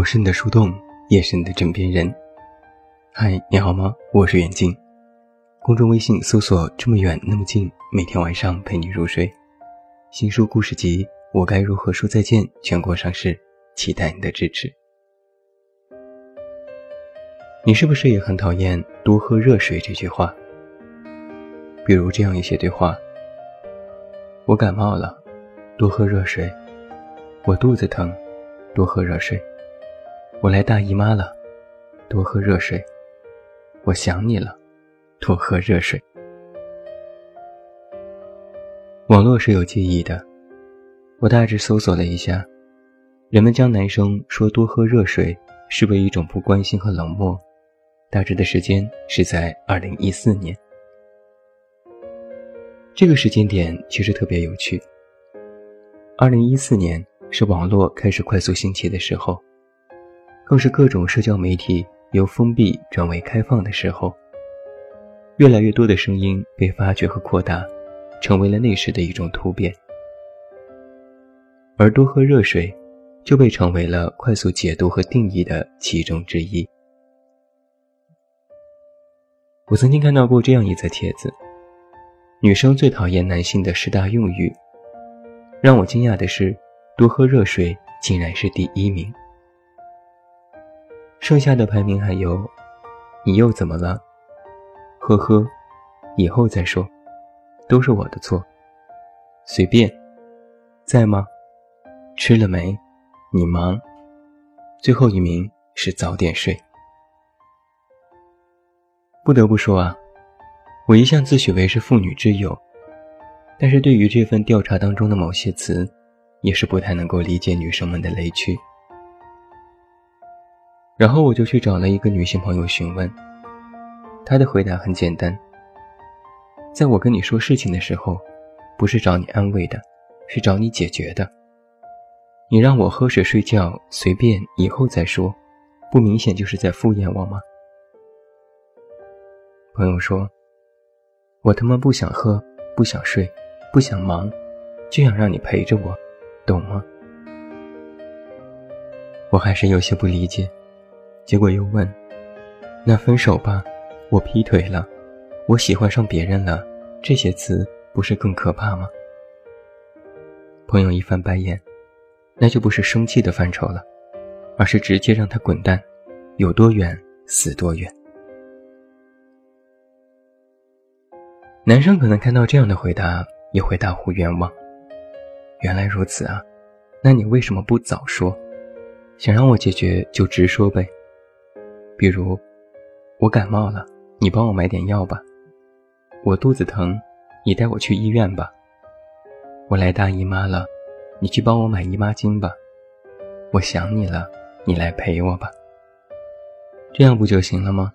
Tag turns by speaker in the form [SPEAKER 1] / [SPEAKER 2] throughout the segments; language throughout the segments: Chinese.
[SPEAKER 1] 我是你的树洞，也是你的枕边人。嗨，你好吗？我是远近。公众微信搜索“这么远那么近”，每天晚上陪你入睡。新书故事集《我该如何说再见》全国上市，期待你的支持。你是不是也很讨厌“多喝热水”这句话？比如这样一些对话：我感冒了，多喝热水；我肚子疼，多喝热水。我来大姨妈了，多喝热水。我想你了，多喝热水。网络是有记忆的，我大致搜索了一下，人们将男生说多喝热水视为一种不关心和冷漠。大致的时间是在二零一四年，这个时间点其实特别有趣。二零一四年是网络开始快速兴起的时候。更是各种社交媒体由封闭转为开放的时候，越来越多的声音被发掘和扩大，成为了那时的一种突变。而多喝热水，就被成为了快速解读和定义的其中之一。我曾经看到过这样一则帖子：女生最讨厌男性的十大用语。让我惊讶的是，多喝热水竟然是第一名。剩下的排名还有，你又怎么了？呵呵，以后再说，都是我的错。随便，在吗？吃了没？你忙。最后一名是早点睡。不得不说啊，我一向自诩为是妇女之友，但是对于这份调查当中的某些词，也是不太能够理解女生们的雷区。然后我就去找了一个女性朋友询问，她的回答很简单：在我跟你说事情的时候，不是找你安慰的，是找你解决的。你让我喝水睡觉，随便以后再说，不明显就是在敷衍我吗？朋友说：“我他妈不想喝，不想睡，不想忙，就想让你陪着我，懂吗？”我还是有些不理解。结果又问：“那分手吧，我劈腿了，我喜欢上别人了，这些词不是更可怕吗？”朋友一翻白眼：“那就不是生气的范畴了，而是直接让他滚蛋，有多远死多远。”男生可能看到这样的回答也会大呼冤枉：“原来如此啊，那你为什么不早说？想让我解决就直说呗。”比如，我感冒了，你帮我买点药吧；我肚子疼，你带我去医院吧；我来大姨妈了，你去帮我买姨妈巾吧；我想你了，你来陪我吧。这样不就行了吗？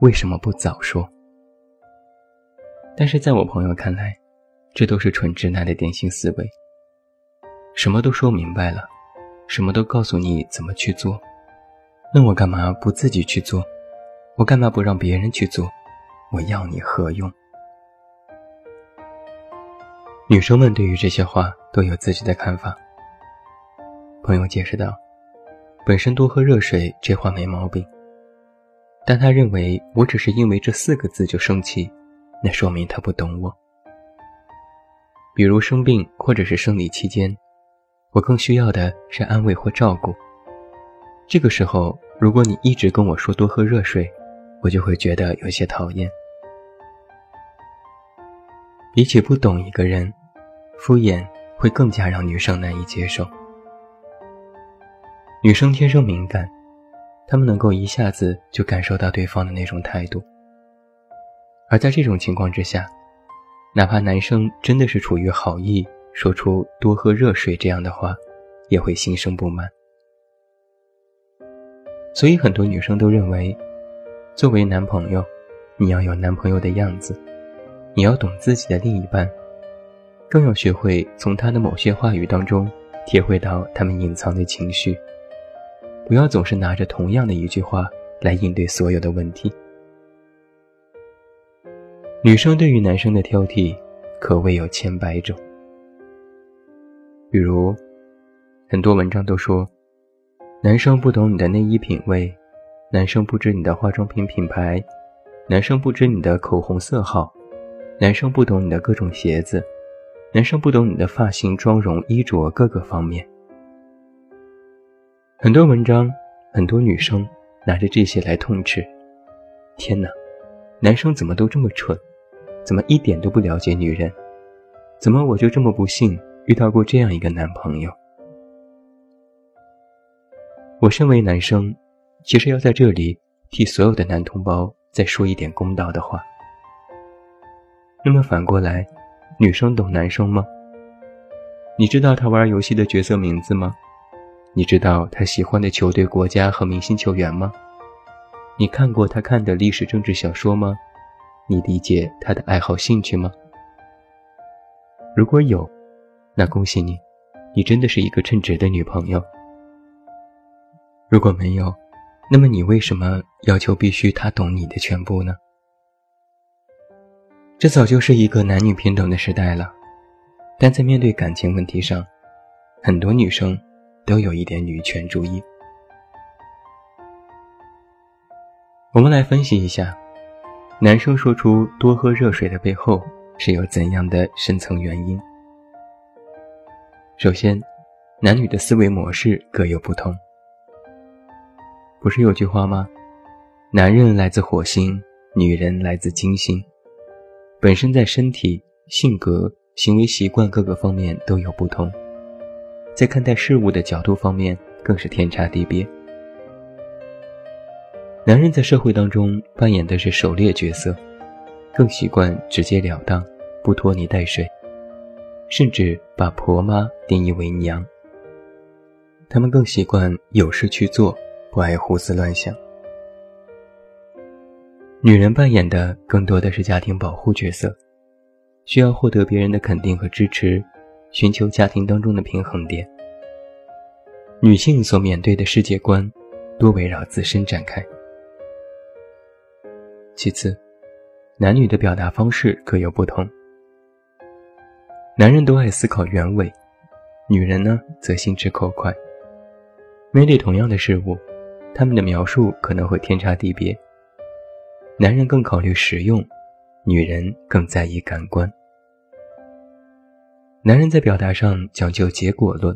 [SPEAKER 1] 为什么不早说？但是在我朋友看来，这都是纯直男的典型思维。什么都说明白了，什么都告诉你怎么去做。那我干嘛不自己去做？我干嘛不让别人去做？我要你何用？女生们对于这些话都有自己的看法。朋友解释道：“本身多喝热水这话没毛病，但他认为我只是因为这四个字就生气，那说明他不懂我。比如生病或者是生理期间，我更需要的是安慰或照顾。这个时候。”如果你一直跟我说多喝热水，我就会觉得有些讨厌。比起不懂一个人，敷衍会更加让女生难以接受。女生天生敏感，她们能够一下子就感受到对方的那种态度。而在这种情况之下，哪怕男生真的是出于好意说出多喝热水这样的话，也会心生不满。所以很多女生都认为，作为男朋友，你要有男朋友的样子，你要懂自己的另一半，更要学会从他的某些话语当中体会到他们隐藏的情绪。不要总是拿着同样的一句话来应对所有的问题。女生对于男生的挑剔，可谓有千百种。比如，很多文章都说。男生不懂你的内衣品味，男生不知你的化妆品品牌，男生不知你的口红色号，男生不懂你的各种鞋子，男生不懂你的发型、妆容、衣着各个方面。很多文章，很多女生拿着这些来痛斥。天哪，男生怎么都这么蠢？怎么一点都不了解女人？怎么我就这么不幸遇到过这样一个男朋友？我身为男生，其实要在这里替所有的男同胞再说一点公道的话。那么反过来，女生懂男生吗？你知道他玩游戏的角色名字吗？你知道他喜欢的球队、国家和明星球员吗？你看过他看的历史政治小说吗？你理解他的爱好兴趣吗？如果有，那恭喜你，你真的是一个称职的女朋友。如果没有，那么你为什么要求必须他懂你的全部呢？这早就是一个男女平等的时代了，但在面对感情问题上，很多女生都有一点女权主义。我们来分析一下，男生说出多喝热水的背后是有怎样的深层原因。首先，男女的思维模式各有不同。不是有句话吗？男人来自火星，女人来自金星，本身在身体、性格、行为习惯各个方面都有不同，在看待事物的角度方面更是天差地别。男人在社会当中扮演的是狩猎角色，更习惯直截了当，不拖泥带水，甚至把婆妈定义为娘。他们更习惯有事去做。不爱胡思乱想。女人扮演的更多的是家庭保护角色，需要获得别人的肯定和支持，寻求家庭当中的平衡点。女性所面对的世界观，多围绕自身展开。其次，男女的表达方式各有不同。男人都爱思考原委，女人呢则心直口快。面对同样的事物。他们的描述可能会天差地别。男人更考虑实用，女人更在意感官。男人在表达上讲究结果论，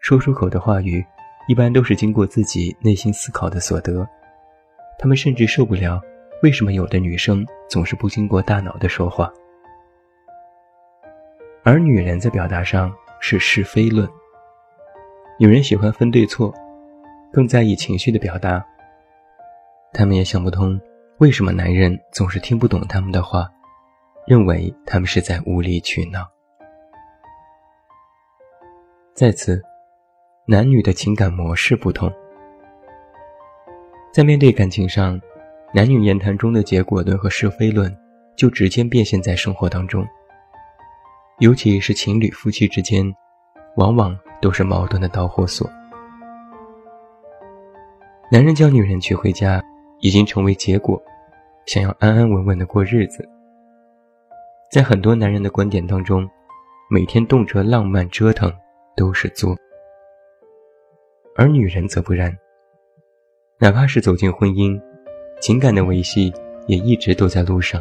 [SPEAKER 1] 说出口的话语一般都是经过自己内心思考的所得。他们甚至受不了为什么有的女生总是不经过大脑的说话。而女人在表达上是是非论，女人喜欢分对错。更在意情绪的表达，他们也想不通为什么男人总是听不懂他们的话，认为他们是在无理取闹。再次，男女的情感模式不同，在面对感情上，男女言谈中的结果论和是非论就直接变现在生活当中，尤其是情侣夫妻之间，往往都是矛盾的导火索。男人将女人娶回家，已经成为结果，想要安安稳稳的过日子。在很多男人的观点当中，每天动辄浪漫折腾都是作，而女人则不然。哪怕是走进婚姻，情感的维系也一直都在路上，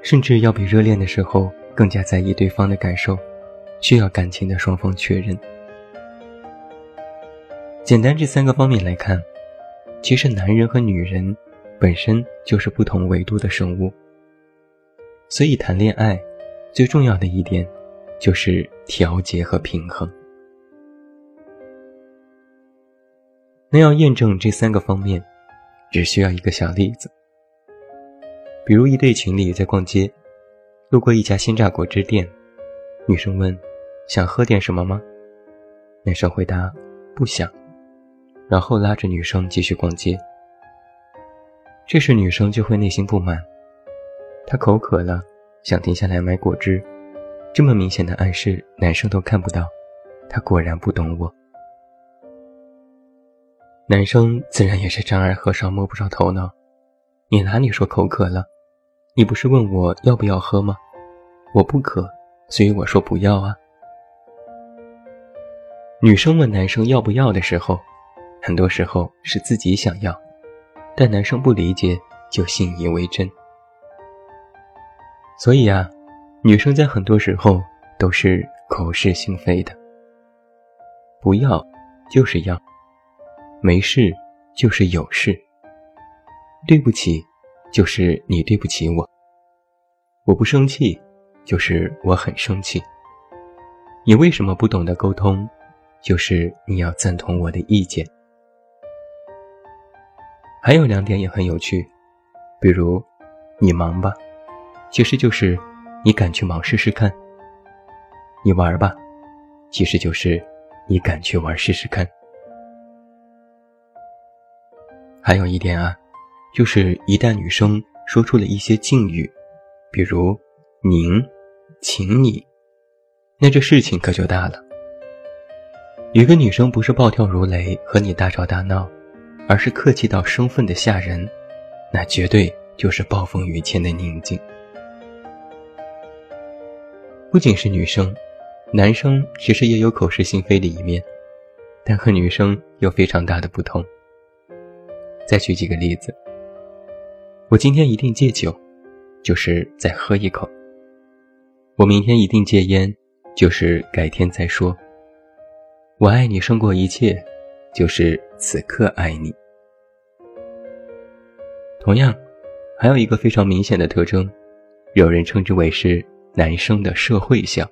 [SPEAKER 1] 甚至要比热恋的时候更加在意对方的感受，需要感情的双方确认。简单这三个方面来看，其实男人和女人本身就是不同维度的生物，所以谈恋爱最重要的一点就是调节和平衡。那要验证这三个方面，只需要一个小例子，比如一对情侣在逛街，路过一家鲜榨果汁店，女生问：“想喝点什么吗？”男生回答：“不想。”然后拉着女生继续逛街，这时女生就会内心不满，她口渴了，想停下来买果汁，这么明显的暗示男生都看不到，他果然不懂我。男生自然也是丈二和尚摸不着头脑，你哪里说口渴了？你不是问我要不要喝吗？我不渴，所以我说不要啊。女生问男生要不要的时候，很多时候是自己想要，但男生不理解就信以为真。所以啊，女生在很多时候都是口是心非的。不要，就是要；没事，就是有事。对不起，就是你对不起我。我不生气，就是我很生气。你为什么不懂得沟通？就是你要赞同我的意见。还有两点也很有趣，比如，你忙吧，其实就是你敢去忙试试看；你玩吧，其实就是你敢去玩试试看。还有一点啊，就是一旦女生说出了一些敬语，比如“您”“请你”，那这事情可就大了。有个女生不是暴跳如雷和你大吵大闹，而是客气到生分的吓人，那绝对就是暴风雨前的宁静。不仅是女生，男生其实也有口是心非的一面，但和女生有非常大的不同。再举几个例子，我今天一定戒酒，就是再喝一口；我明天一定戒烟，就是改天再说。我爱你胜过一切，就是此刻爱你。同样，还有一个非常明显的特征，有人称之为是男生的社会相。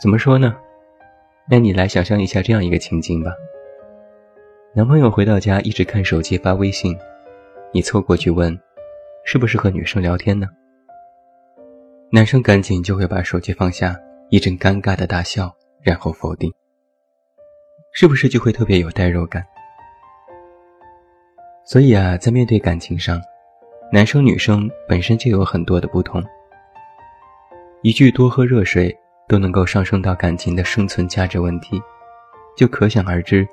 [SPEAKER 1] 怎么说呢？那你来想象一下这样一个情景吧：男朋友回到家一直看手机发微信，你凑过去问，是不是和女生聊天呢？男生赶紧就会把手机放下，一阵尴尬的大笑。然后否定，是不是就会特别有代入感？所以啊，在面对感情上，男生女生本身就有很多的不同。一句多喝热水都能够上升到感情的生存价值问题，就可想而知，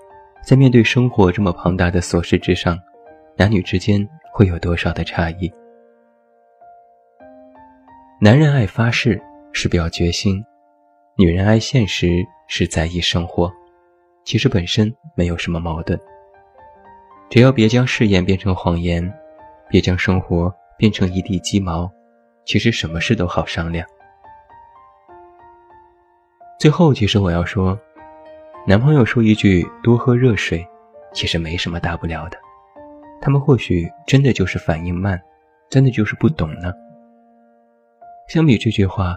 [SPEAKER 1] 在面对生活这么庞大的琐事之上，男女之间会有多少的差异？男人爱发誓，是表决心。女人爱现实是在意生活，其实本身没有什么矛盾。只要别将誓言变成谎言，别将生活变成一地鸡毛，其实什么事都好商量。最后，其实我要说，男朋友说一句多喝热水，其实没什么大不了的。他们或许真的就是反应慢，真的就是不懂呢。相比这句话，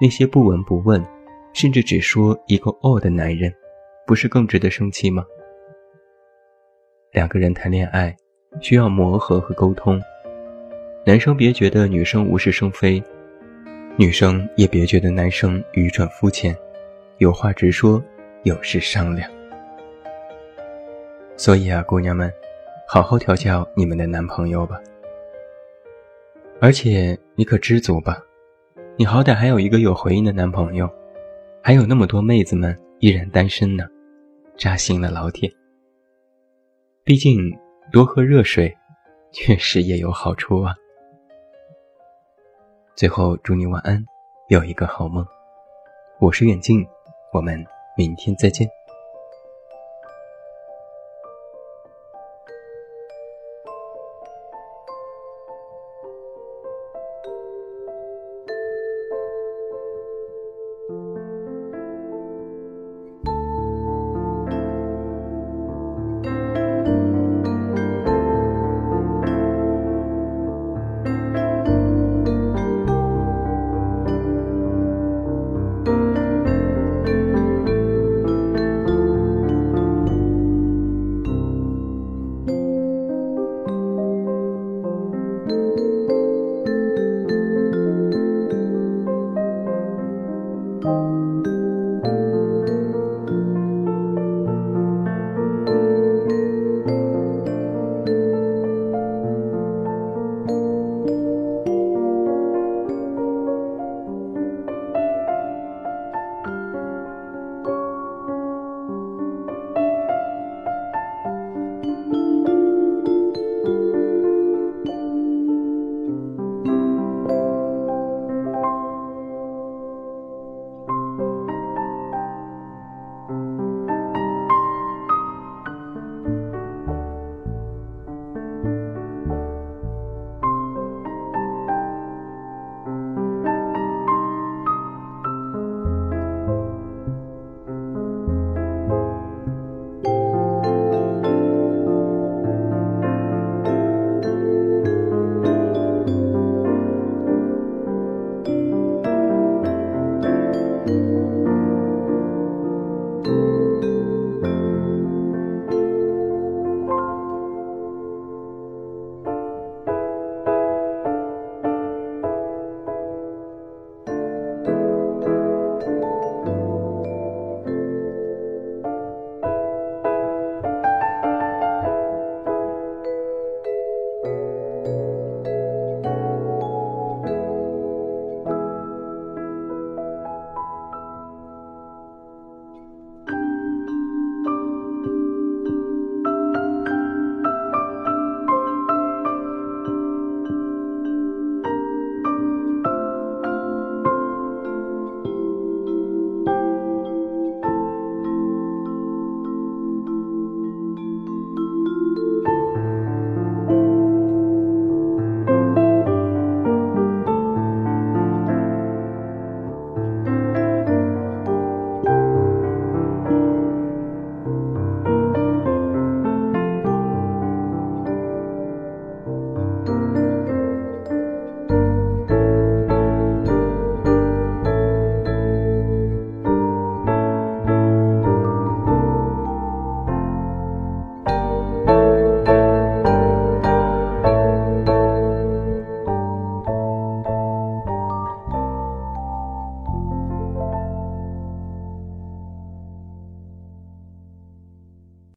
[SPEAKER 1] 那些不闻不问。甚至只说一个“哦”的男人，不是更值得生气吗？两个人谈恋爱需要磨合和沟通，男生别觉得女生无事生非，女生也别觉得男生愚蠢肤浅，有话直说，有事商量。所以啊，姑娘们，好好调教你们的男朋友吧。而且你可知足吧，你好歹还有一个有回应的男朋友。还有那么多妹子们依然单身呢，扎心了，老铁。毕竟多喝热水，确实也有好处啊。最后祝你晚安，有一个好梦。我是远近，我们明天再见。